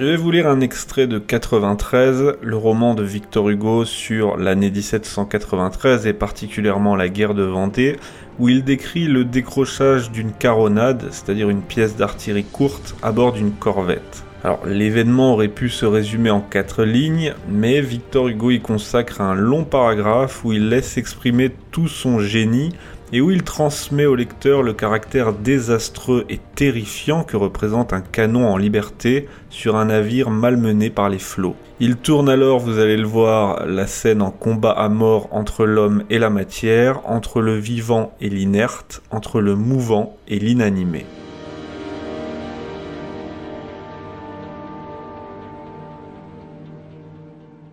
Je vais vous lire un extrait de 93, le roman de Victor Hugo sur l'année 1793 et particulièrement la guerre de Vendée, où il décrit le décrochage d'une caronade, c'est-à-dire une pièce d'artillerie courte, à bord d'une corvette. Alors l'événement aurait pu se résumer en quatre lignes, mais Victor Hugo y consacre un long paragraphe où il laisse exprimer tout son génie et où il transmet au lecteur le caractère désastreux et terrifiant que représente un canon en liberté sur un navire malmené par les flots. Il tourne alors, vous allez le voir, la scène en combat à mort entre l'homme et la matière, entre le vivant et l'inerte, entre le mouvant et l'inanimé.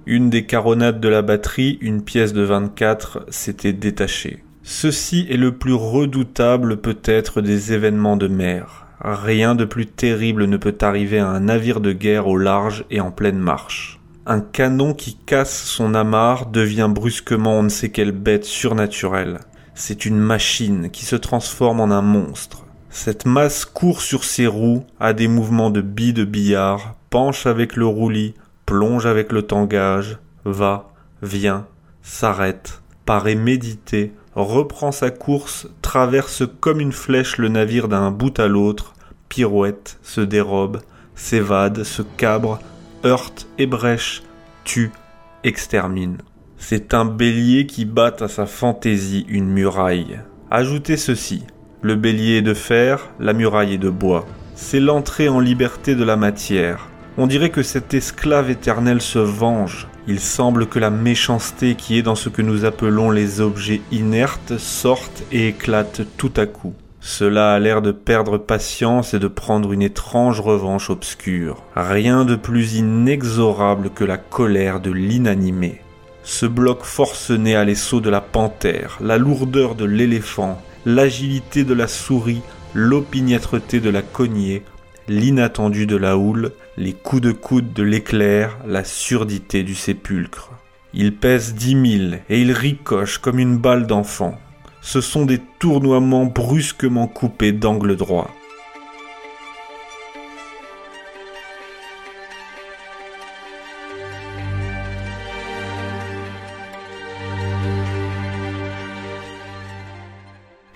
Une des caronades de la batterie, une pièce de 24, s'était détachée. Ceci est le plus redoutable peut-être des événements de mer. Rien de plus terrible ne peut arriver à un navire de guerre au large et en pleine marche. Un canon qui casse son amarre devient brusquement on ne sait quelle bête surnaturelle. C'est une machine qui se transforme en un monstre. Cette masse court sur ses roues, a des mouvements de billes de billard, penche avec le roulis, plonge avec le tangage, va, vient, s'arrête, paraît méditer, reprend sa course, traverse comme une flèche le navire d'un bout à l'autre, pirouette, se dérobe, s'évade, se cabre, heurte, ébrèche, tue, extermine. C'est un bélier qui bat à sa fantaisie une muraille. Ajoutez ceci. Le bélier est de fer, la muraille est de bois. C'est l'entrée en liberté de la matière. On dirait que cet esclave éternel se venge. Il semble que la méchanceté qui est dans ce que nous appelons les objets inertes sorte et éclate tout à coup. Cela a l'air de perdre patience et de prendre une étrange revanche obscure. Rien de plus inexorable que la colère de l'inanimé. Ce bloc forcené à l'assaut de la panthère, la lourdeur de l'éléphant, l'agilité de la souris, l'opiniâtreté de la cognée, l'inattendu de la houle, les coups de coude de l'éclair, la surdité du sépulcre. Il pèse dix mille et il ricoche comme une balle d'enfant. Ce sont des tournoiements brusquement coupés d'angle droit.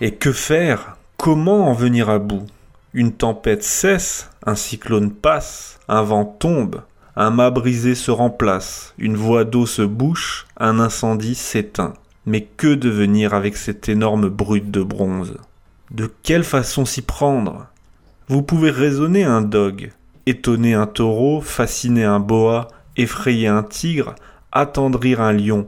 Et que faire? Comment en venir à bout? Une tempête cesse, un cyclone passe, un vent tombe, un mât brisé se remplace, une voie d'eau se bouche, un incendie s'éteint. Mais que devenir avec cette énorme brute de bronze? De quelle façon s'y prendre? Vous pouvez raisonner un dog, étonner un taureau, fasciner un boa, effrayer un tigre, attendrir un lion.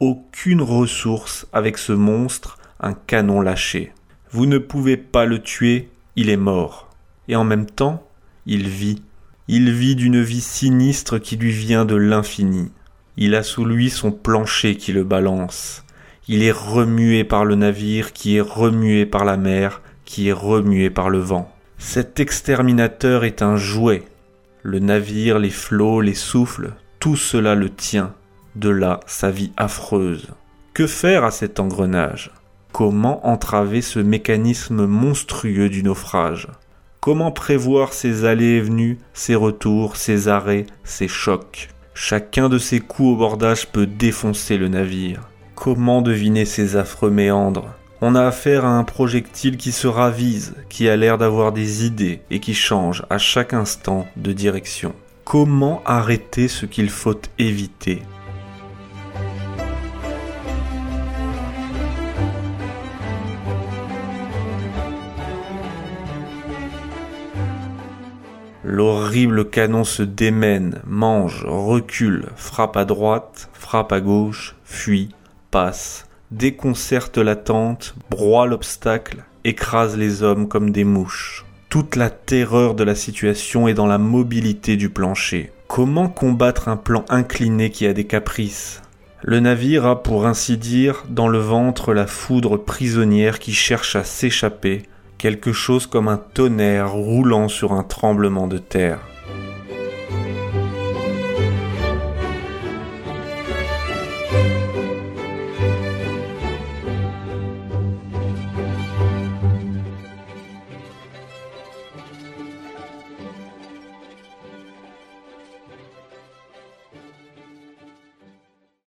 Aucune ressource avec ce monstre, un canon lâché. Vous ne pouvez pas le tuer, il est mort. Et en même temps, il vit. Il vit d'une vie sinistre qui lui vient de l'infini. Il a sous lui son plancher qui le balance. Il est remué par le navire qui est remué par la mer, qui est remué par le vent. Cet exterminateur est un jouet. Le navire, les flots, les souffles, tout cela le tient. De là sa vie affreuse. Que faire à cet engrenage? Comment entraver ce mécanisme monstrueux du naufrage? Comment prévoir ses allées et venues, ses retours, ses arrêts, ses chocs? Chacun de ces coups au bordage peut défoncer le navire. Comment deviner ces affreux méandres? On a affaire à un projectile qui se ravise, qui a l'air d'avoir des idées et qui change à chaque instant de direction. Comment arrêter ce qu'il faut éviter? L'horrible canon se démène, mange, recule, frappe à droite, frappe à gauche, fuit, passe, déconcerte la tente, broie l'obstacle, écrase les hommes comme des mouches. Toute la terreur de la situation est dans la mobilité du plancher. Comment combattre un plan incliné qui a des caprices? Le navire a, pour ainsi dire, dans le ventre la foudre prisonnière qui cherche à s'échapper, quelque chose comme un tonnerre roulant sur un tremblement de terre.